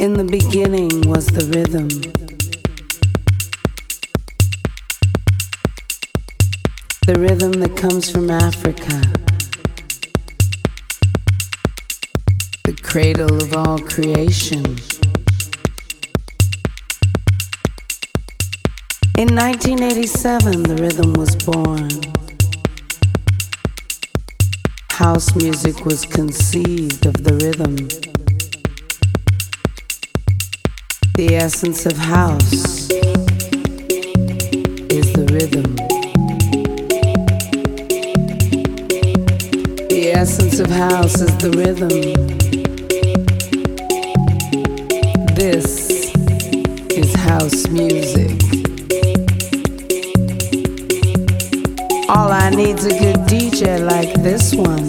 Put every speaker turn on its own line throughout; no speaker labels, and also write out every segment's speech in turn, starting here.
In the beginning was the rhythm. The rhythm that comes from Africa. The cradle of all creation. In 1987, the rhythm was born. House music was conceived of the rhythm. The essence of house is the rhythm. The essence of house is the rhythm. This is house music. All I need's a good DJ like this one.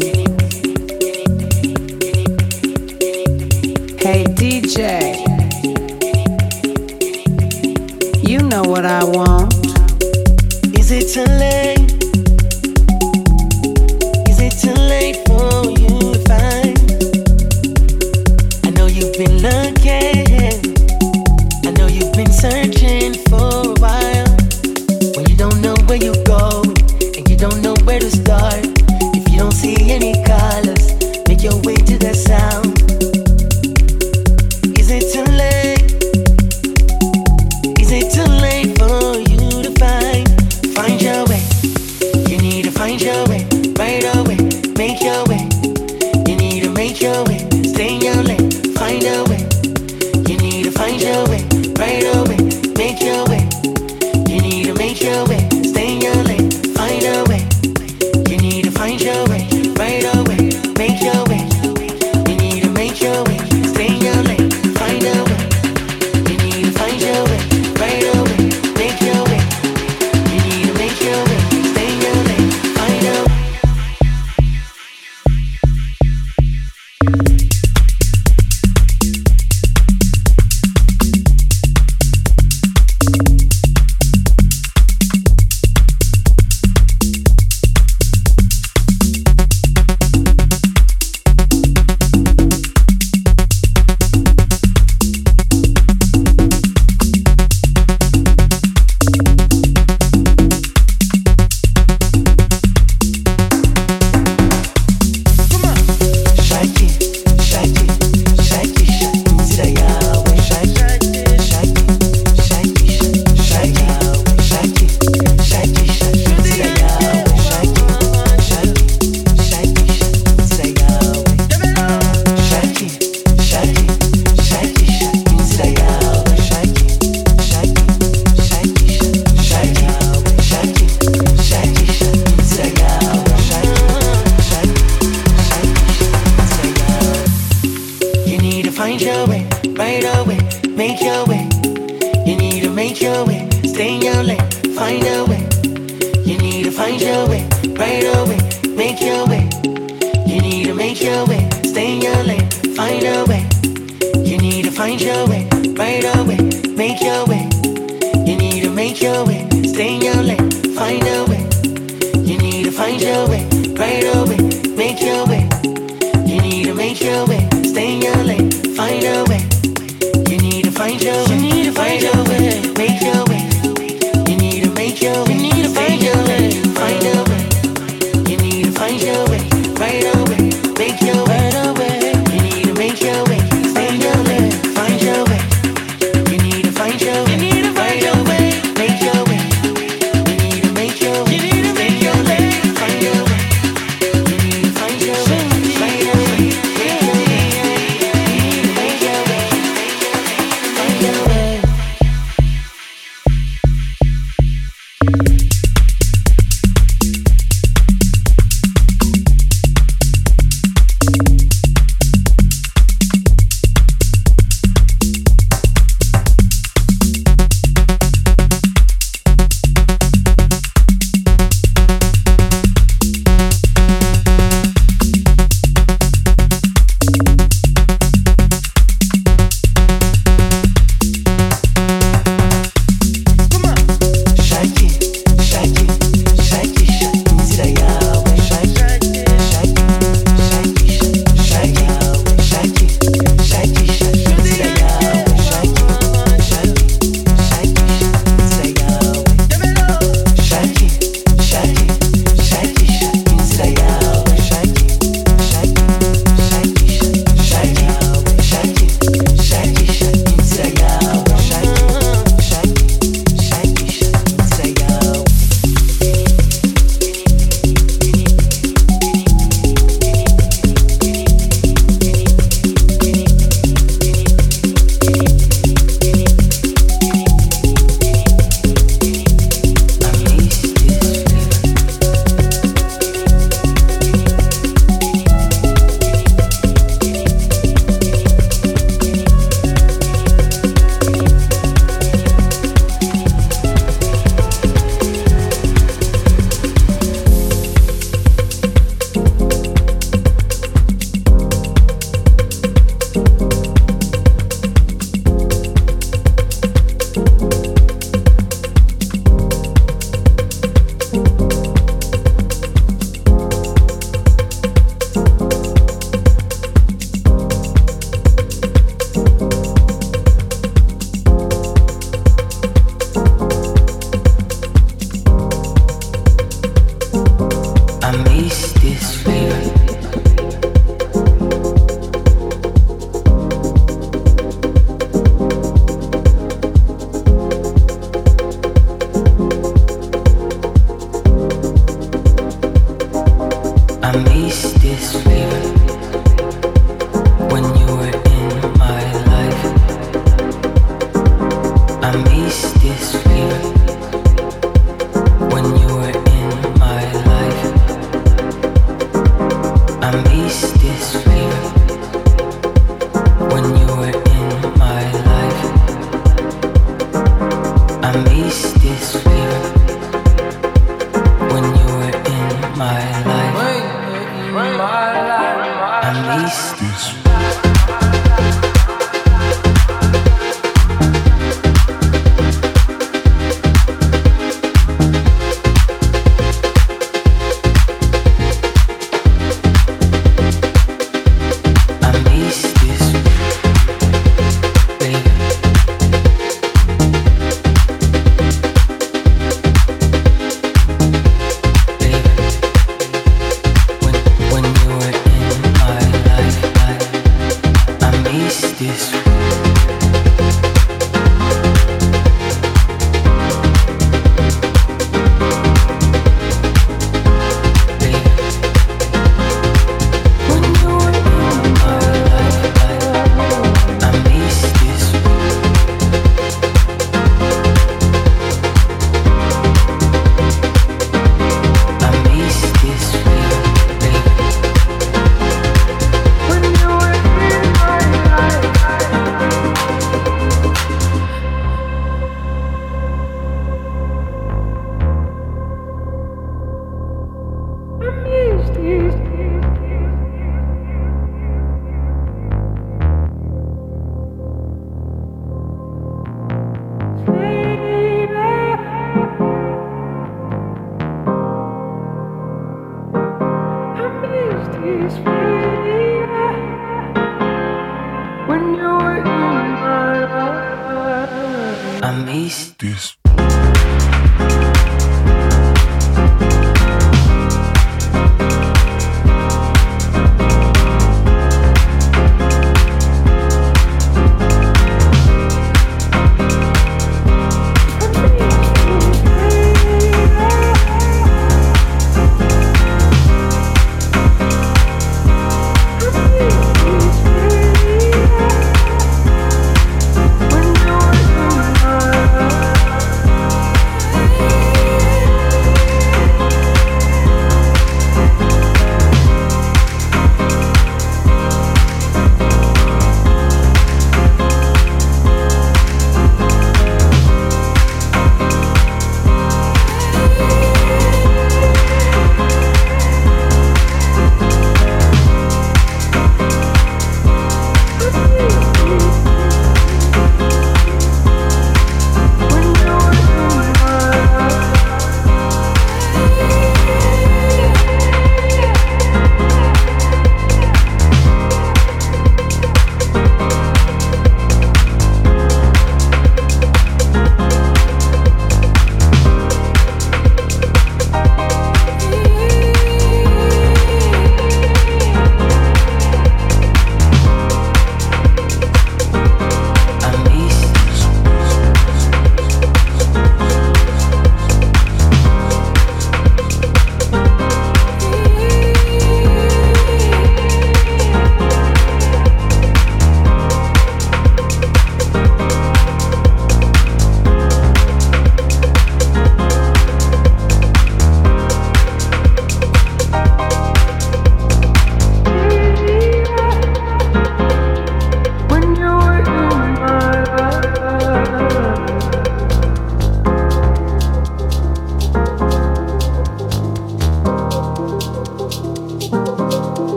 Hey DJ I want.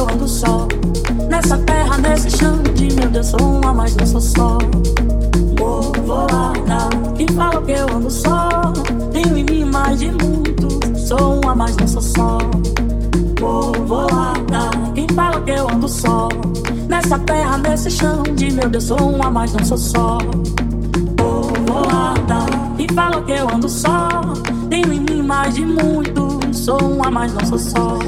eu ando só. Nessa terra, nesse chão de meu Deus, sou uma,
mas não sou só. Bovolada, que fala que eu ando só. Tenho em mim mais de muito, sou uma, mas não sou só. Bovolada, quem fala que eu ando só. Nessa terra, nesse chão de meu Deus, sou uma, mas não sou só. Bovolada, quem fala que
eu ando só. Tenho em mim mais de muito, sou uma, mas não sou só.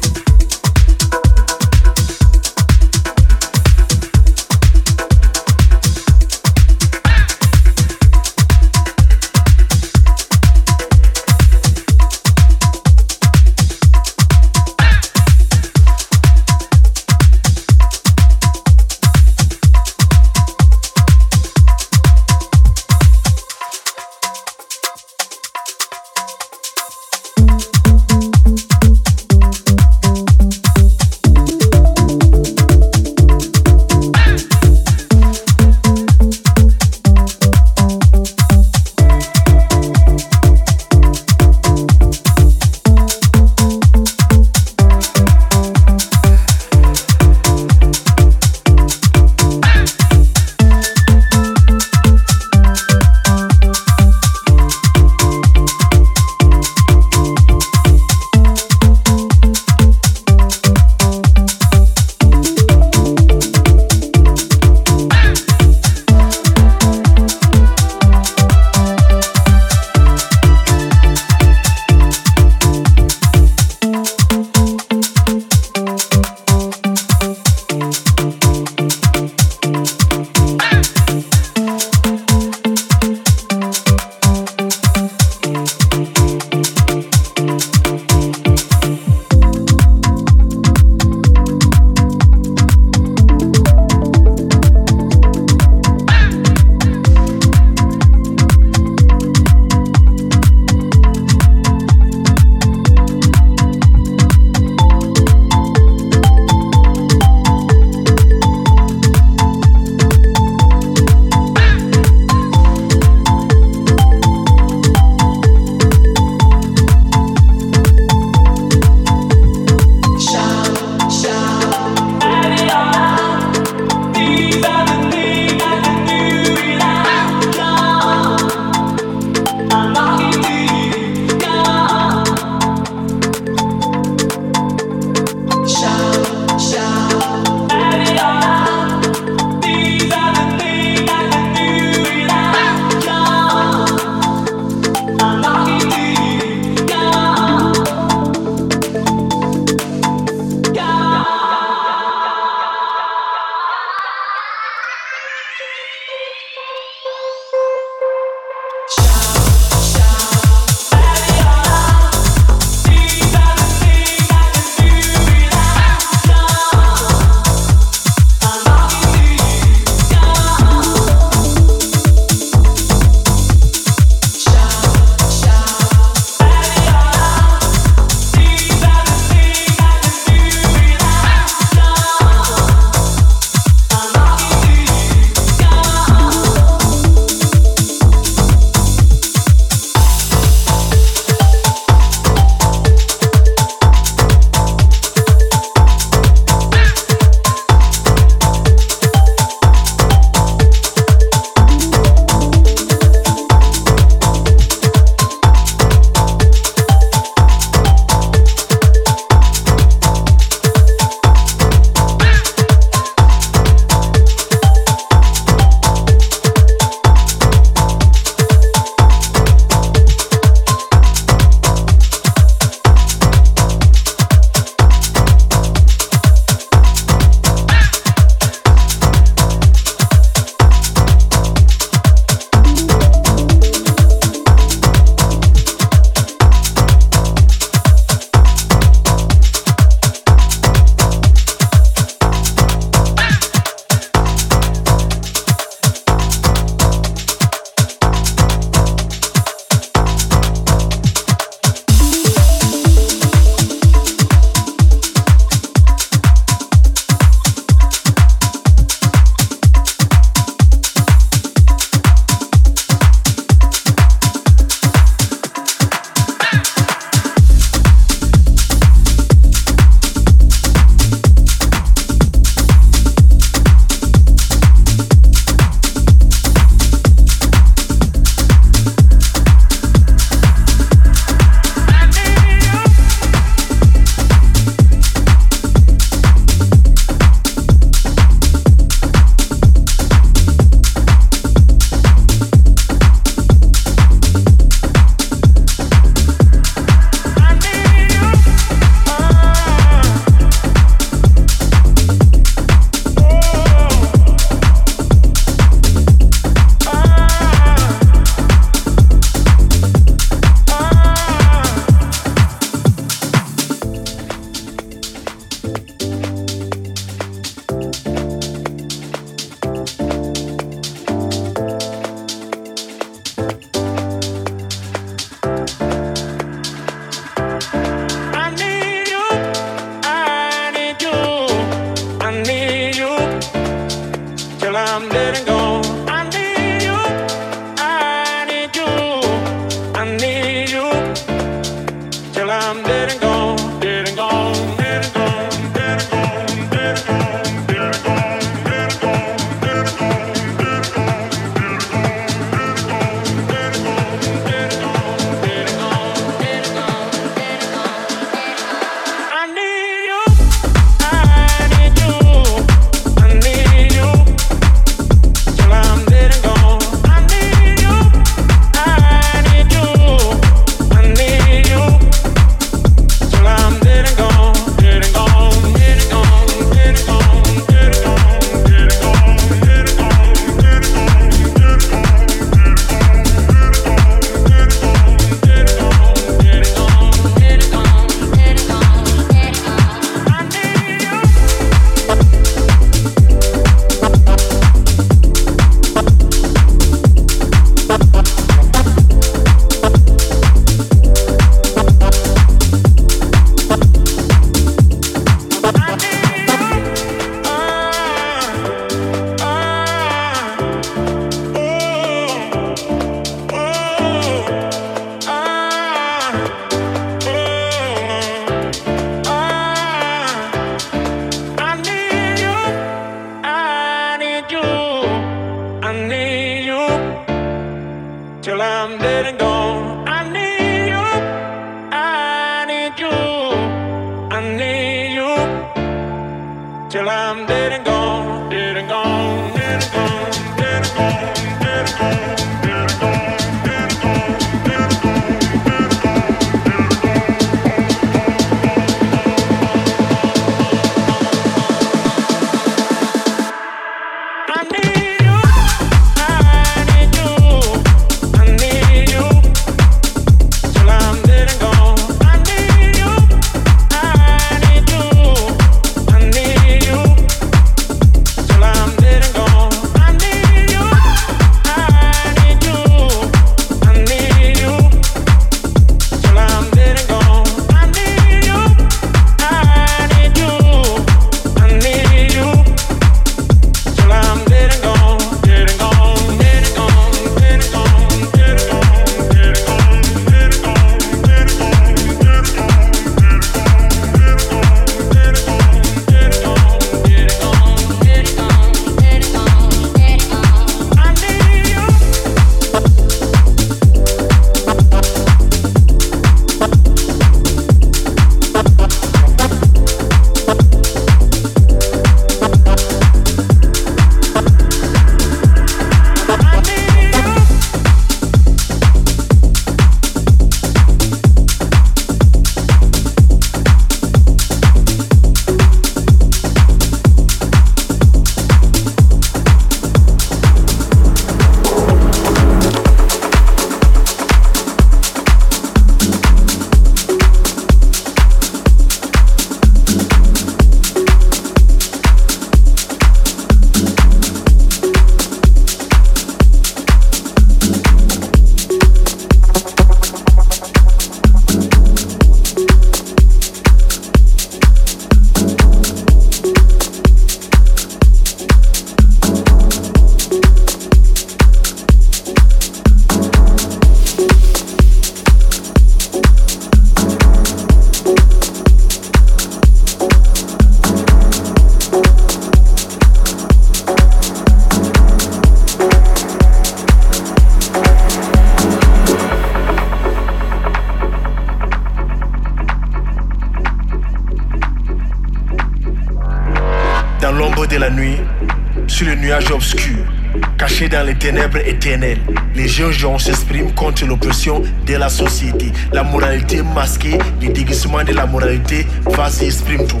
Les gens s'expriment contre l'oppression de la société. La moralité masquée, le déguisement de la moralité, vas-y, exprime-toi.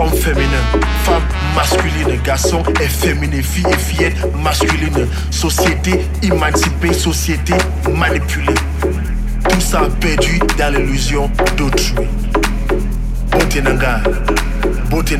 Homme féminin, femme masculine, garçon efféminé, fille et fillette masculine. Société émancipée, société manipulée. Tout ça perdu dans l'illusion d'autrui. Beauté nanga, beauté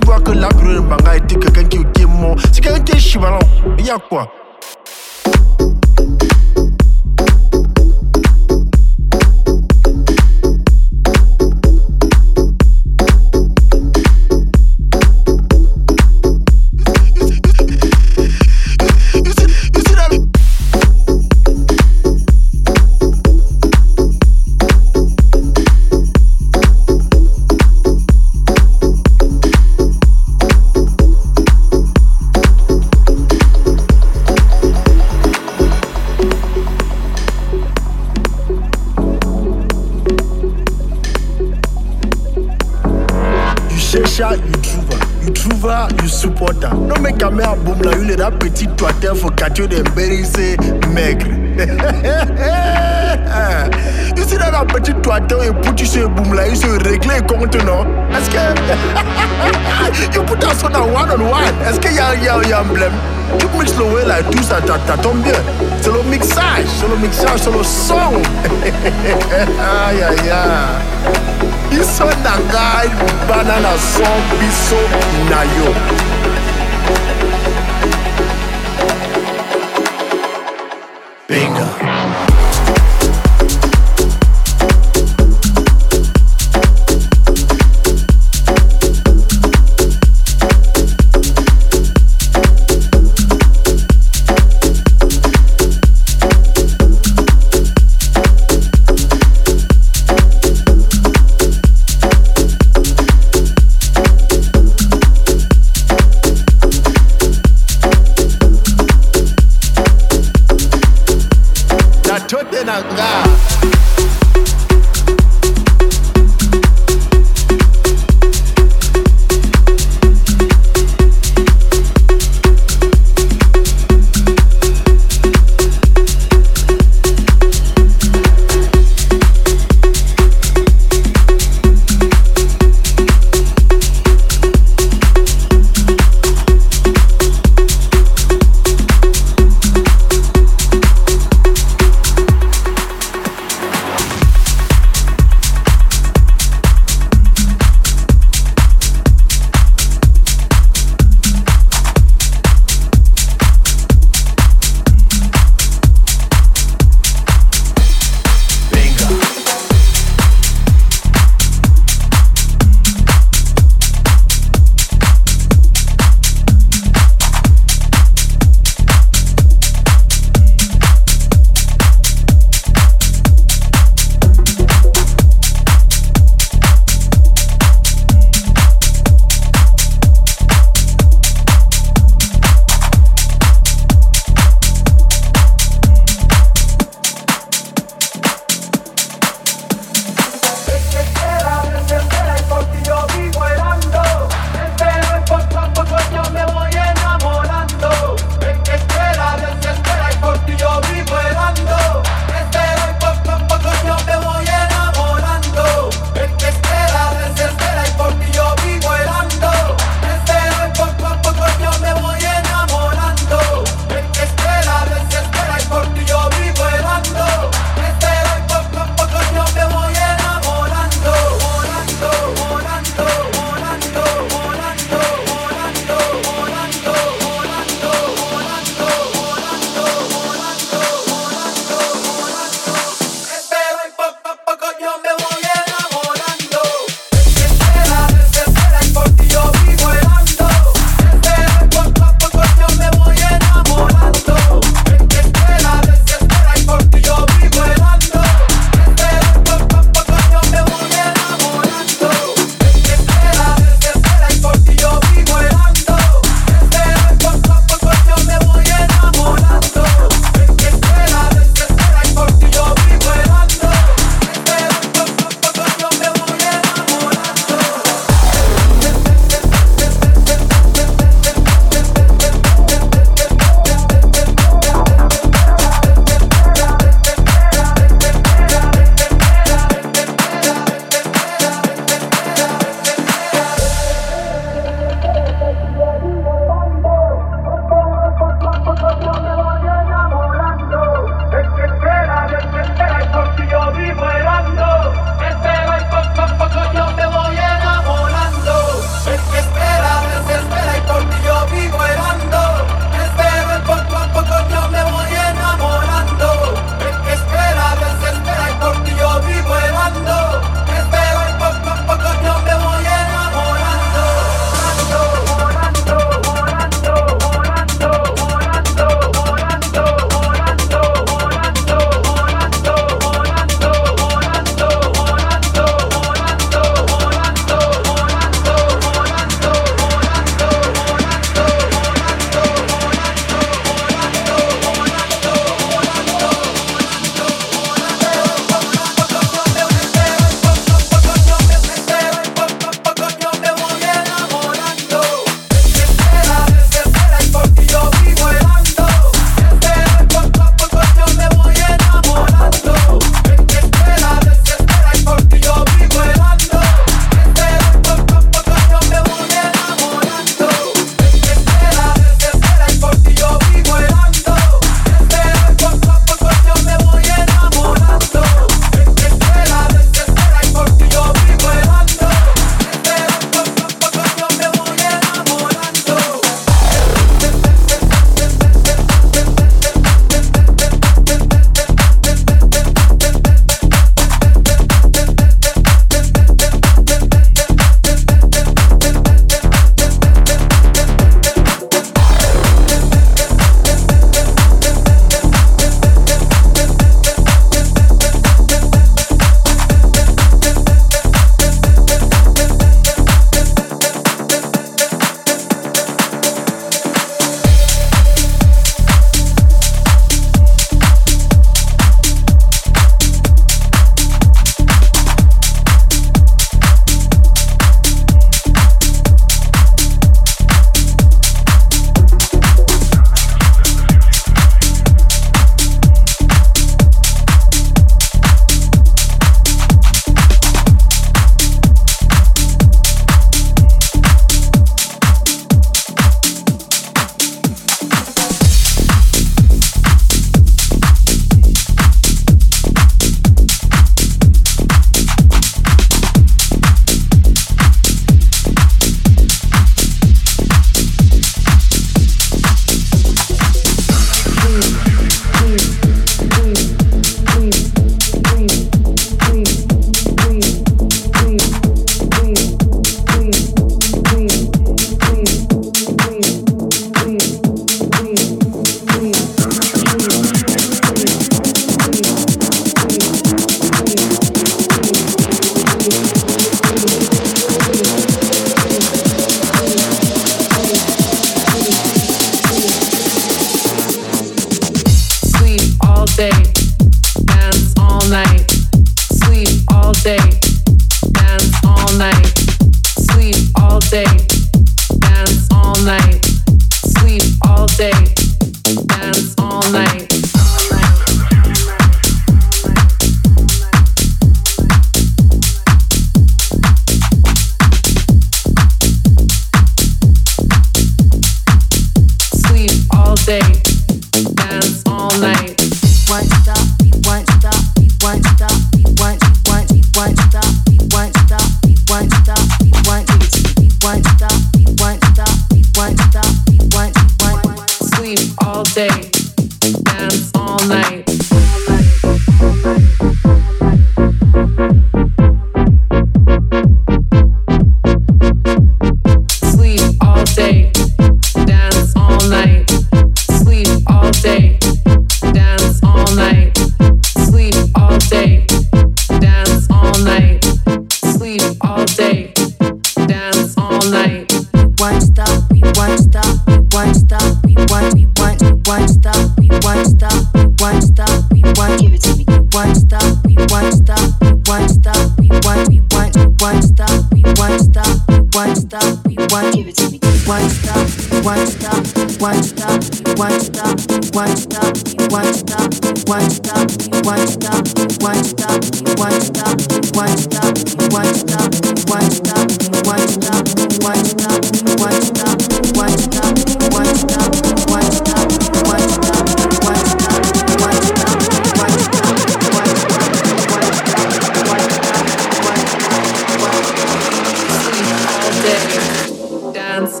dance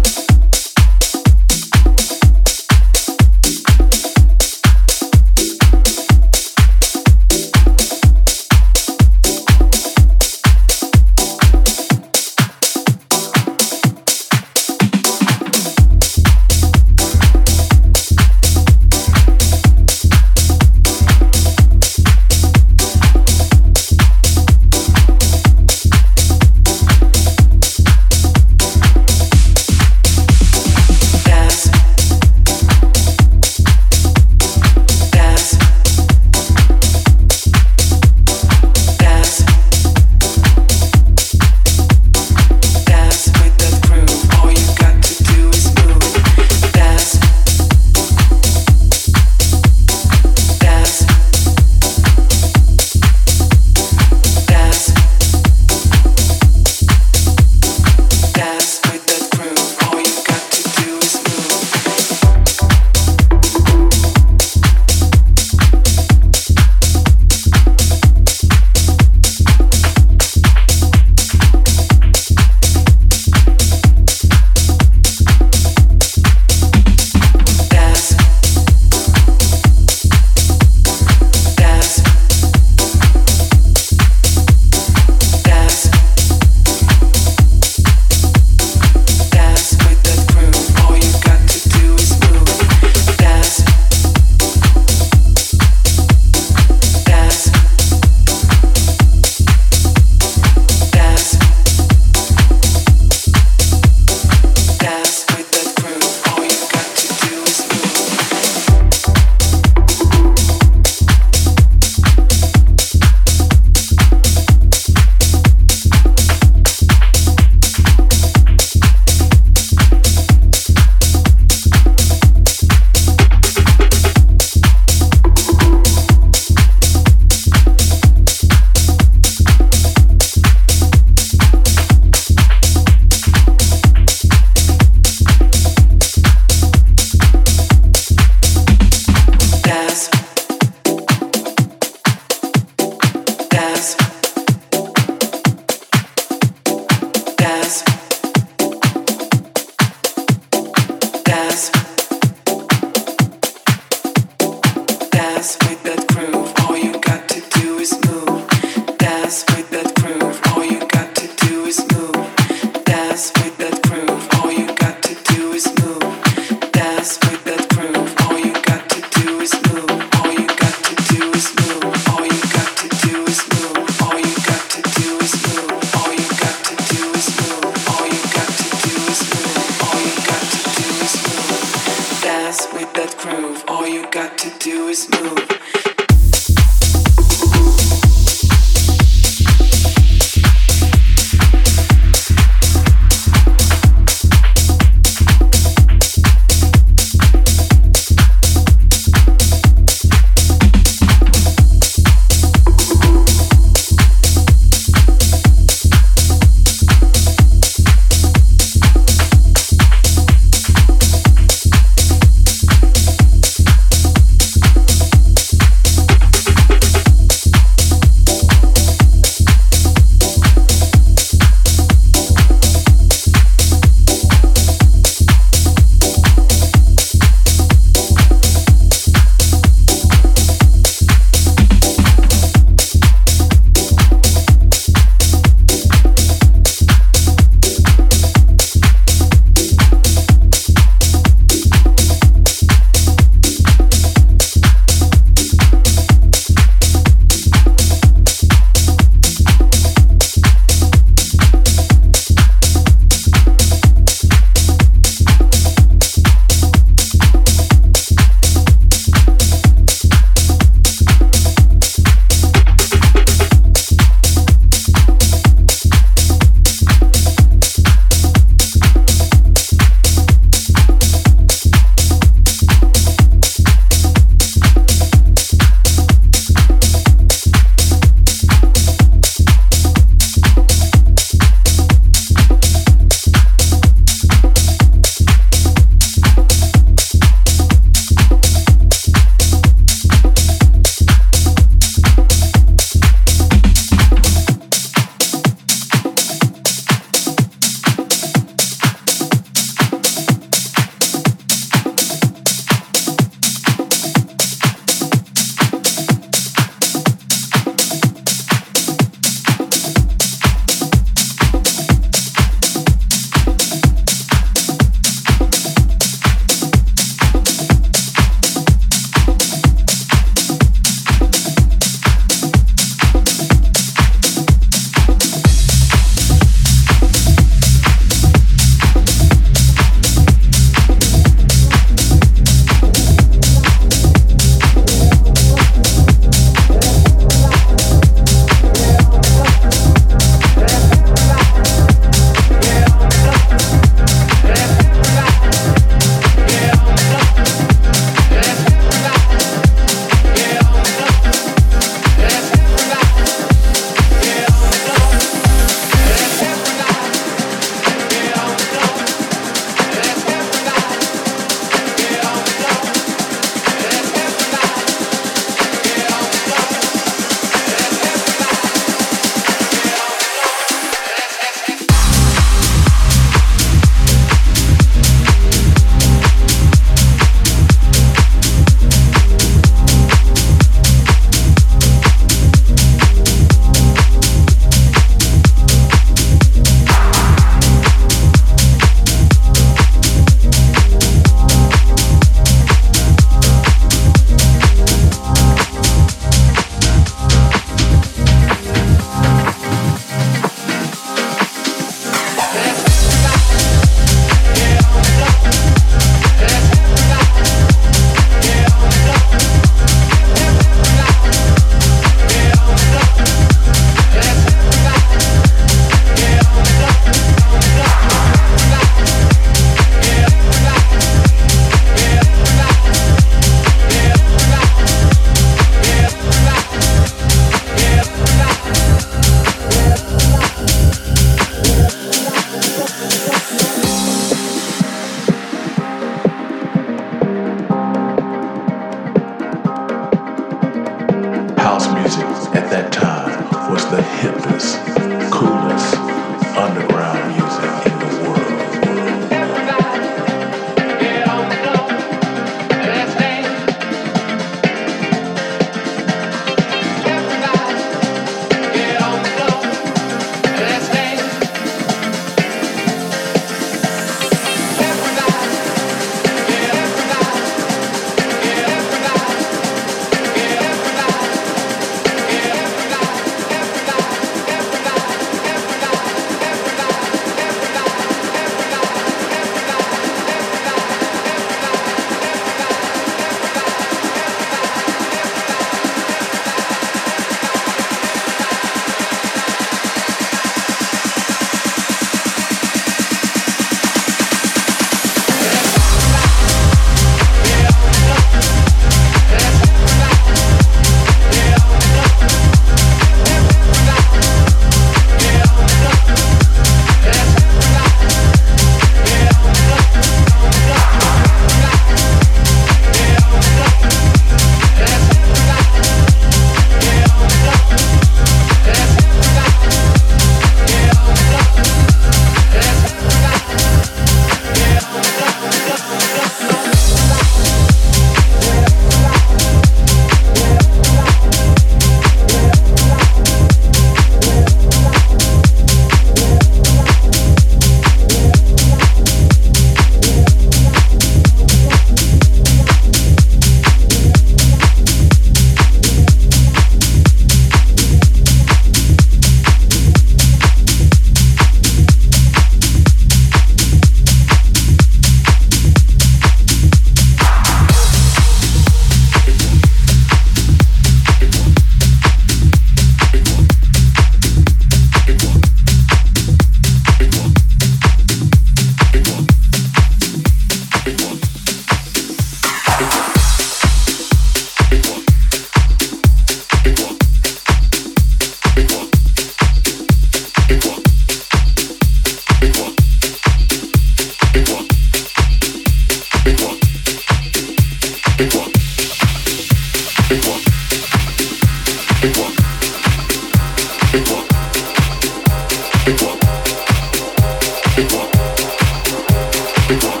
Big one.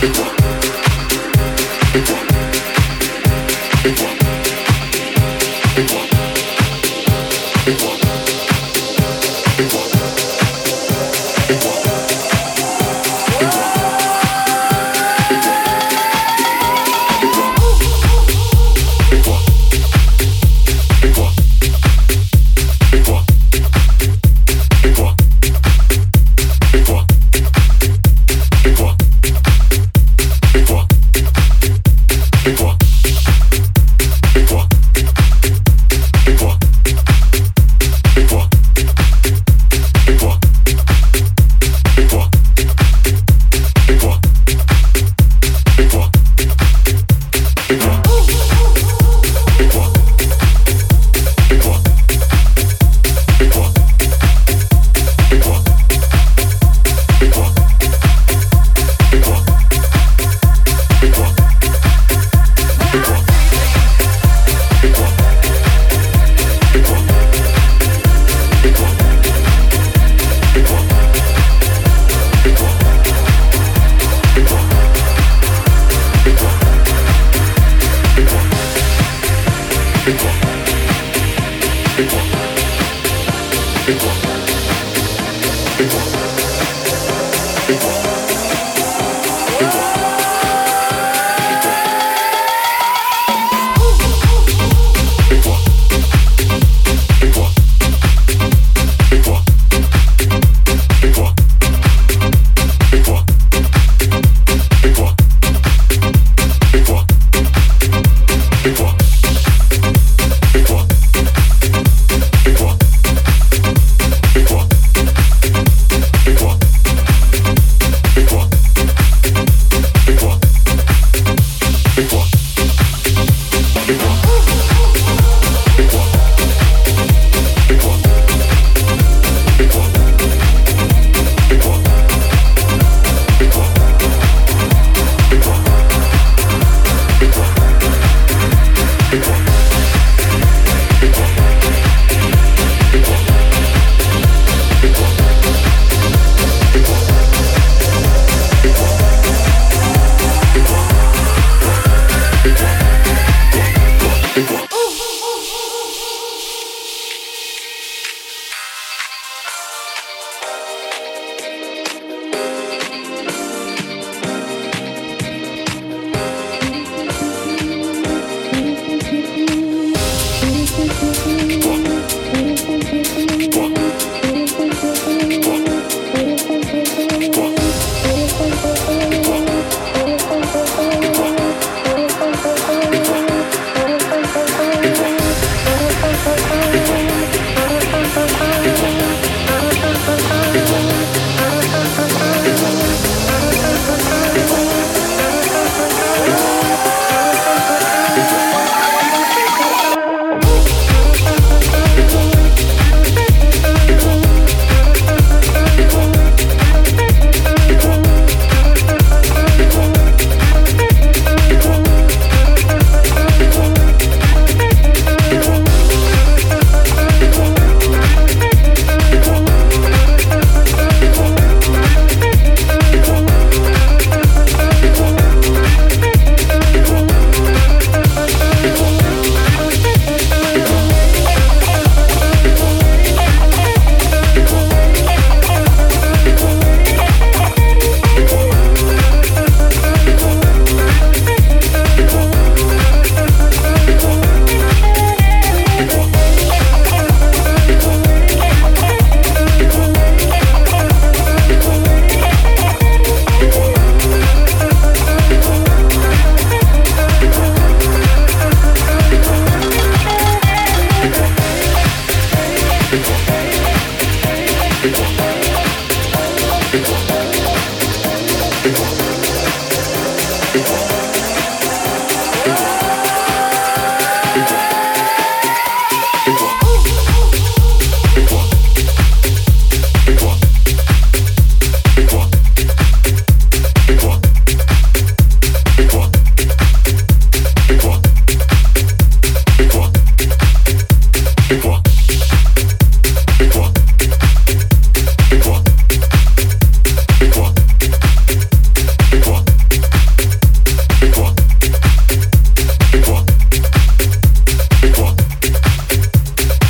Big one.
Big one.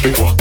Big one.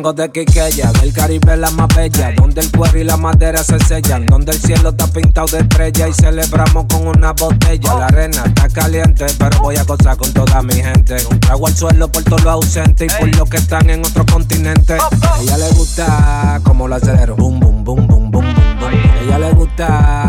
vengo de Quiqueya, del Caribe la más bella, donde el cuero y la madera se sellan, donde el cielo está pintado de estrella y celebramos con una botella. La arena está caliente, pero voy a gozar con toda mi gente. Un trago al suelo por todos los ausentes y por los que están en otro continente. A ella le gusta como lo acelero, boom, boom, boom, boom, boom, boom, boom. A ella le gusta